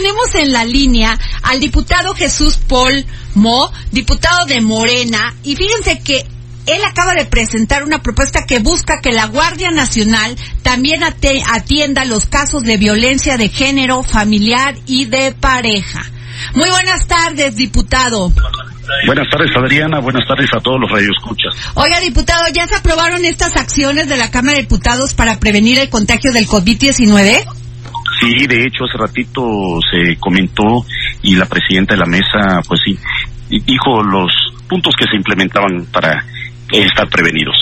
Tenemos en la línea al diputado Jesús Paul Mo, diputado de Morena, y fíjense que él acaba de presentar una propuesta que busca que la Guardia Nacional también atienda los casos de violencia de género, familiar y de pareja. Muy buenas tardes, diputado. Buenas tardes, Adriana. Buenas tardes a todos los radioescuchas. Oiga, diputado, ¿ya se aprobaron estas acciones de la Cámara de Diputados para prevenir el contagio del COVID-19? Sí, de hecho, hace ratito se comentó y la presidenta de la mesa, pues sí, dijo los puntos que se implementaban para estar prevenidos.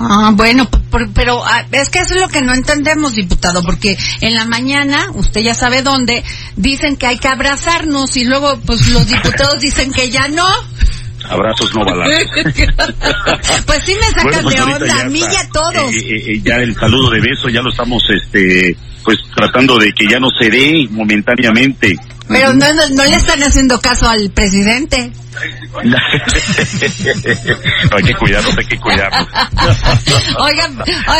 Ah, bueno, pero ah, es que eso es lo que no entendemos, diputado, porque en la mañana, usted ya sabe dónde, dicen que hay que abrazarnos y luego, pues los diputados dicen que ya no. Abrazos no balazos. pues sí me sacan pues de onda, a mí y a todos. Eh, eh, eh, ya el saludo de beso ya lo estamos, este, pues tratando de que ya no se dé momentáneamente. Pero no, no le están haciendo caso al presidente. Hay que cuidarnos, hay que cuidarnos. oiga,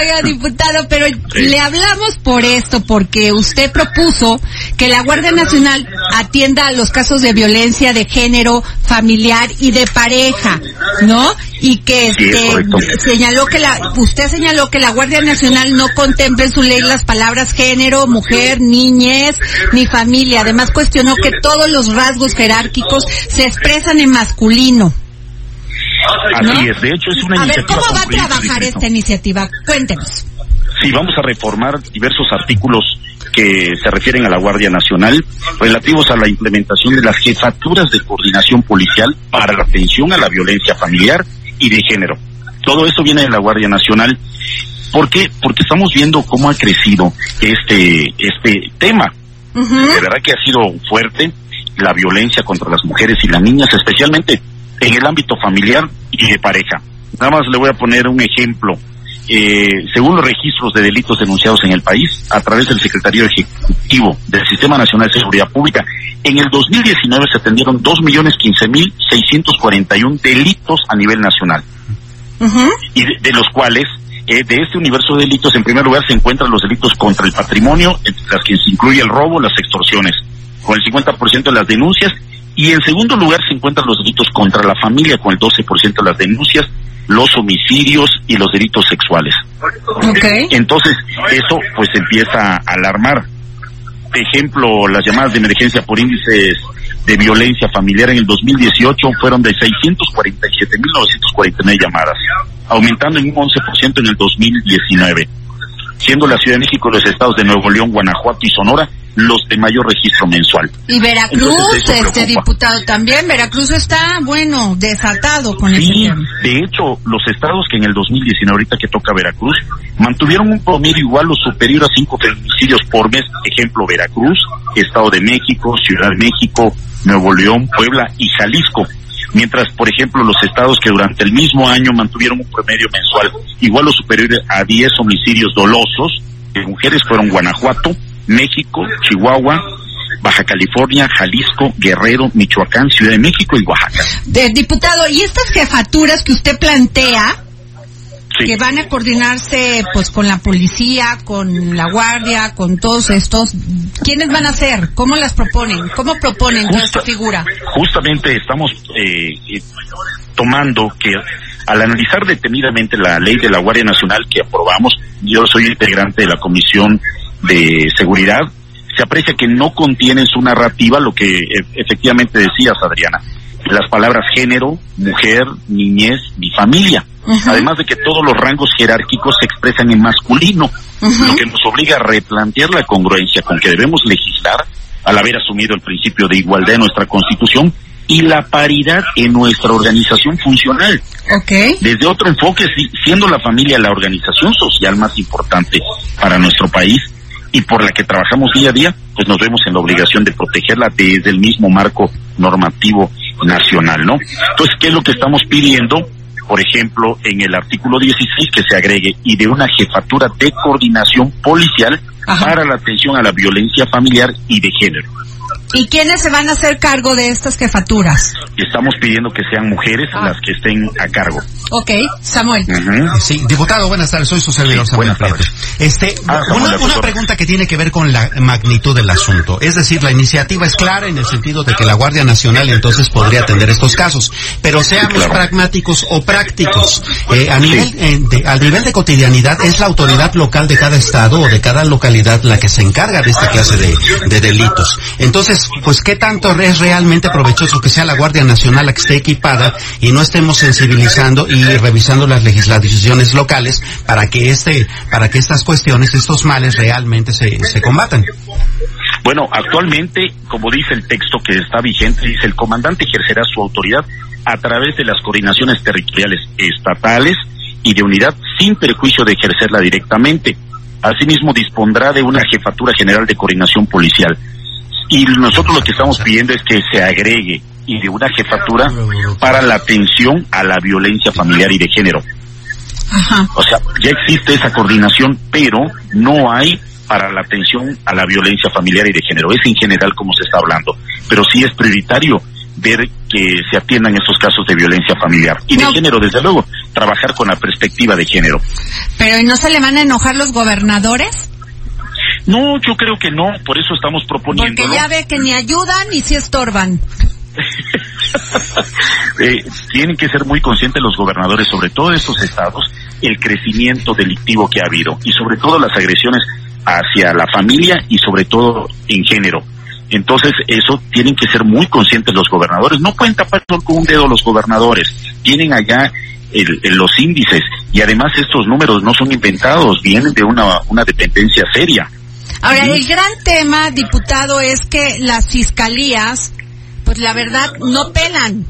oiga, diputado, pero le hablamos por esto, porque usted propuso que la Guardia Nacional atienda a los casos de violencia de género, familiar y de pareja, ¿no? Y que este, señaló que la, usted señaló que la Guardia Nacional no contempla en su ley las palabras género, mujer, niñez, ni familia. Además cuestionó que todos los rasgos jerárquicos se expresan en masculino. Así es, de hecho es una a iniciativa. Ver, ¿cómo va a trabajar esta iniciativa? Cuéntenos. Sí, vamos a reformar diversos artículos que se refieren a la Guardia Nacional relativos a la implementación de las jefaturas de coordinación policial para la atención a la violencia familiar y de género. Todo esto viene de la Guardia Nacional. ¿Por qué? Porque estamos viendo cómo ha crecido este, este tema. De verdad que ha sido fuerte la violencia contra las mujeres y las niñas, especialmente en el ámbito familiar y de pareja. Nada más le voy a poner un ejemplo. Eh, según los registros de delitos denunciados en el país, a través del Secretario Ejecutivo del Sistema Nacional de Seguridad Pública, en el 2019 se atendieron 2.015.641 delitos a nivel nacional. Y de, los cuales, eh, de este universo de delitos, en primer lugar se encuentran los delitos contra el patrimonio, entre las que se incluye el robo, las extorsiones con el 50% de las denuncias, y en segundo lugar se encuentran los delitos contra la familia, con el 12% de las denuncias, los homicidios y los delitos sexuales. Entonces, eso pues empieza a alarmar. Por ejemplo, las llamadas de emergencia por índices de violencia familiar en el 2018 fueron de 647.949 llamadas, aumentando en un 11% en el 2019, siendo la Ciudad de México los estados de Nuevo León, Guanajuato y Sonora los de mayor registro mensual. Y Veracruz, este diputado también, Veracruz está, bueno, desatado con sí, de hecho, los estados que en el 2019, ahorita que toca Veracruz, mantuvieron un promedio igual o superior a cinco feminicidios por mes, ejemplo, Veracruz, Estado de México, Ciudad de México, Nuevo León, Puebla y Jalisco. Mientras, por ejemplo, los estados que durante el mismo año mantuvieron un promedio mensual igual o superior a 10 homicidios dolosos de mujeres fueron Guanajuato, México, Chihuahua, Baja California, Jalisco, Guerrero, Michoacán, Ciudad de México y Oaxaca. Diputado, ¿y estas jefaturas que usted plantea, que van a coordinarse pues con la policía, con la guardia, con todos estos, ¿quiénes van a ser? ¿Cómo las proponen? ¿Cómo proponen esta figura? Justamente estamos eh, eh, tomando que al analizar detenidamente la ley de la Guardia Nacional que aprobamos, yo soy integrante de la Comisión de seguridad, se aprecia que no contiene en su narrativa lo que e, efectivamente decías, Adriana, las palabras género, mujer, niñez ni familia. Además de que todos los rangos jerárquicos se expresan en masculino, lo que nos obliga a replantear la congruencia con que debemos legislar al haber asumido el principio de igualdad en nuestra Constitución y la paridad en nuestra organización funcional. Desde otro enfoque, siendo la familia la organización social más importante para nuestro país, y por la que trabajamos día a día, pues nos vemos en la obligación de protegerla desde el mismo marco normativo nacional, ¿no? Entonces, ¿qué es lo que estamos pidiendo? Por ejemplo, en el artículo 16 que se agregue y de una jefatura de coordinación policial para la atención a la violencia familiar y de género. ¿Y quiénes se van a hacer cargo de estas jefaturas? Estamos pidiendo que sean mujeres ah. las que estén a cargo. Ok, Samuel. Sí, diputado, buenas tardes, soy su servidor Samuel Este, ah, una, pregunta que tiene que ver con la magnitud del asunto. Es decir, la iniciativa es clara en el sentido de que la Guardia Nacional entonces podría atender estos casos, pero seamos pragmáticos o prácticos. Eh, a nivel, eh, de, al nivel de cotidianidad, es la autoridad local de cada estado o de cada localidad la que se encarga de esta clase de, de delitos. Entonces, pues, ¿qué tanto es realmente provechoso que sea la Guardia Nacional la que esté equipada y no estemos sensibilizando y revisando las legislaciones locales para que este, para que estas cuestiones, estos males realmente se, se combatan. Bueno, actualmente, como dice el texto que está vigente, dice el comandante ejercerá su autoridad a través de las coordinaciones territoriales estatales y de unidad sin perjuicio de ejercerla directamente. Asimismo, dispondrá de una jefatura general de coordinación policial. Y nosotros lo que estamos pidiendo es que se agregue y de una jefatura para la atención a la violencia familiar y de género. O sea, ya existe esa coordinación, pero no hay para la atención a la violencia familiar y de género. Es en general como se está hablando, pero sí es prioritario ver que se atiendan estos casos de violencia familiar y de género, desde luego, trabajar con la perspectiva de género. Pero ¿y no se le van a enojar los gobernadores? No, yo creo que no, por eso estamos proponiendo. Porque ya ve que ni ayudan ni si estorban. Eh, tienen que ser muy conscientes los gobernadores, sobre todo estos estados, el crecimiento delictivo que ha habido y sobre todo las agresiones hacia la familia y sobre todo en género. Entonces, eso tienen que ser muy conscientes los gobernadores. No pueden tapar con un dedo los gobernadores. Tienen allá los índices y además estos números no son inventados, vienen de una, una dependencia seria. Ahora, el gran tema, diputado, es que las fiscalías pues la verdad no pelan.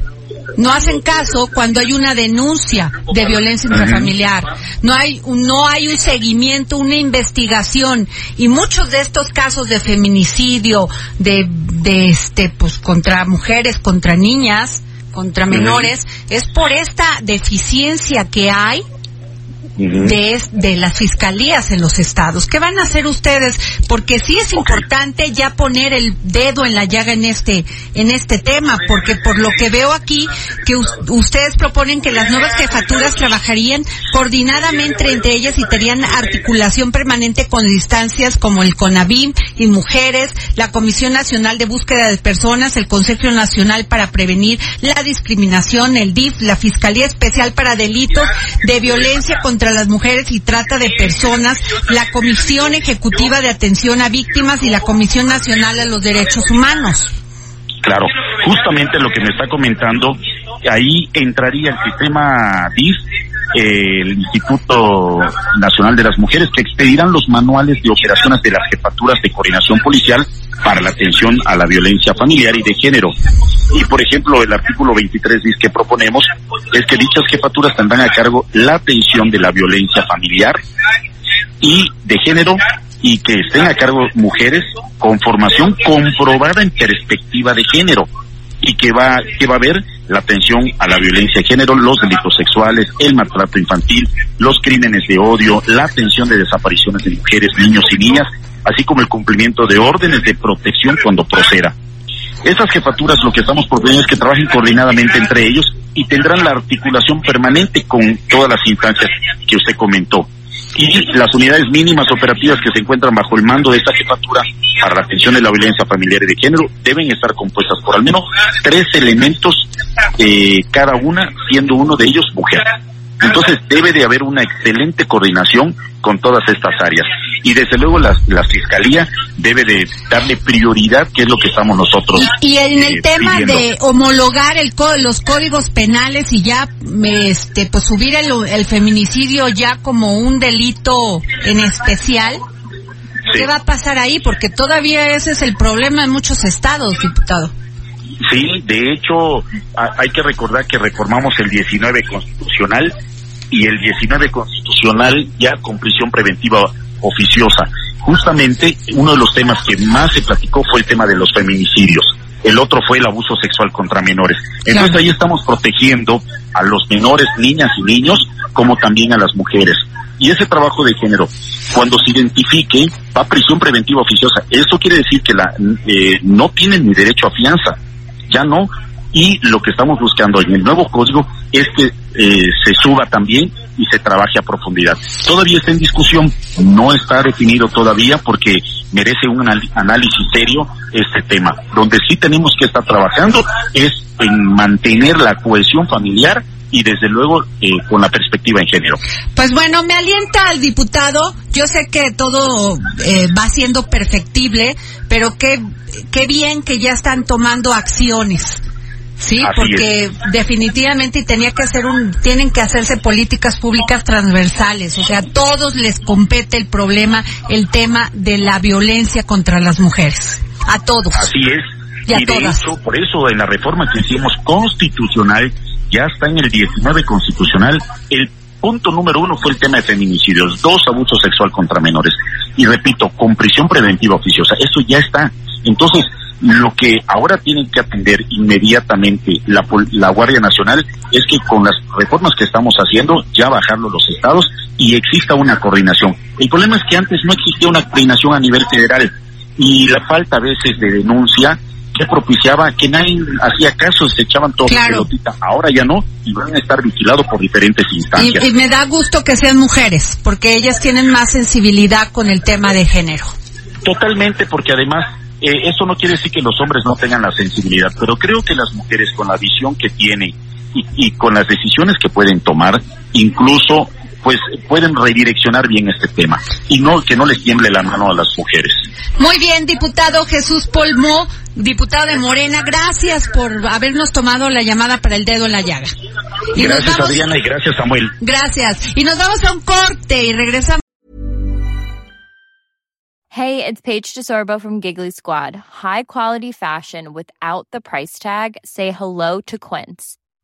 No hacen caso cuando hay una denuncia de violencia intrafamiliar. No hay, no hay un seguimiento, una investigación. Y muchos de estos casos de feminicidio, de, de este, pues contra mujeres, contra niñas, contra menores, es por esta deficiencia que hay de, de las fiscalías en los estados. ¿Qué van a hacer ustedes? Porque sí es importante ya poner el dedo en la llaga en este, en este tema, porque por lo que veo aquí, que ustedes proponen que las nuevas jefaturas trabajarían coordinadamente entre ellas y tendrían articulación permanente con instancias como el CONAVIM y mujeres, la Comisión Nacional de Búsqueda de Personas, el Consejo Nacional para Prevenir la Discriminación, el DIF, la Fiscalía Especial para Delitos de Violencia contra las Mujeres y Trata de Personas, la Comisión Ejecutiva de Atención a Víctimas y la Comisión Nacional a los Derechos Humanos. Claro, justamente lo que me está comentando, ahí entraría el sistema DIS, el Instituto Nacional de las Mujeres, que expedirán los manuales de operaciones de las jefaturas de coordinación policial para la atención a la violencia familiar y de género. Y, por ejemplo, el artículo 23 dice que proponemos es que dichas jefaturas tendrán a cargo la atención de la violencia familiar y de género y que estén a cargo mujeres con formación comprobada en perspectiva de género y que va que va a haber la atención a la violencia de género, los delitos sexuales, el maltrato infantil, los crímenes de odio, la atención de desapariciones de mujeres, niños y niñas, así como el cumplimiento de órdenes de protección cuando proceda. Estas jefaturas lo que estamos proponiendo es que trabajen coordinadamente entre ellos y tendrán la articulación permanente con todas las instancias que usted comentó. Y las unidades mínimas operativas que se encuentran bajo el mando de esta jefatura para la atención de la violencia familiar y de género deben estar compuestas por al menos tres elementos, eh, cada una siendo uno de ellos mujer. Entonces debe de haber una excelente coordinación con todas estas áreas. Y desde luego la, la fiscalía debe de darle prioridad, que es lo que estamos nosotros. Y, en el eh, tema de homologar el los códigos penales y ya este pues subir el, el feminicidio ya como un delito en especial. ¿Qué va a pasar ahí? Porque todavía ese es el problema en muchos estados, diputado. Sí, de hecho, hay que recordar que reformamos el 19 constitucional y el 19 constitucional ya con prisión preventiva oficiosa. justamente uno de los temas que más se platicó fue el tema de los feminicidios. El otro fue el abuso sexual contra menores. Entonces ahí estamos protegiendo a los menores, niñas y niños, como también a las mujeres. Y ese trabajo de género, cuando se identifique, va a prisión preventiva oficiosa. Eso quiere decir que la, eh, no tienen ni derecho a fianza. Ya no. Y lo que estamos buscando en el nuevo código es que eh, se suba también y se trabaje a profundidad. Todavía está en discusión, no está definido todavía porque merece un análisis serio este tema. Donde sí tenemos que estar trabajando es en mantener la cohesión familiar y desde luego eh, con la perspectiva en género. Pues bueno, me alienta al diputado. Yo sé que todo eh, va siendo perfectible, pero qué, qué bien que ya están tomando acciones. Sí, porque definitivamente tenía que hacer un, tienen que hacerse políticas públicas transversales, o sea, a todos les compete el problema, el tema de la violencia contra las mujeres, a todos. Así es. Y, de hecho, por eso en la reforma que hicimos constitucional ya está en el 19 constitucional. El punto número uno fue el tema de feminicidios, dos, abuso sexual contra menores. Y repito, con prisión preventiva oficiosa, eso ya está. Entonces, lo que ahora tienen que atender inmediatamente la, la Guardia Nacional es que con las reformas que estamos haciendo, ya bajarlo los estados y exista una coordinación. El problema es que antes no existía una coordinación a nivel federal y la falta a veces de denuncia propiciaba que nadie hacía caso, se echaban todo claro. pelotita. Ahora ya no y van a estar vigilados por diferentes instancias. Y, me da gusto que sean mujeres, porque ellas tienen más sensibilidad con el tema de género. Totalmente, porque además eh, eso no quiere decir que los hombres no tengan la sensibilidad, pero creo que las mujeres con la visión que tienen y, y con las decisiones que pueden tomar, incluso pues pueden redireccionar bien este tema y no que no les tiemble la mano a las mujeres. Muy bien, diputado Jesús Polmo, diputado de Morena, gracias por habernos tomado la llamada para el dedo en la llaga. Y gracias Adriana y gracias Samuel. Gracias. Y nos vamos a un corte y regresamos. Hey, it's Paige DeSorbo from Giggly Squad. High quality fashion without the price tag. Say hello to Quince.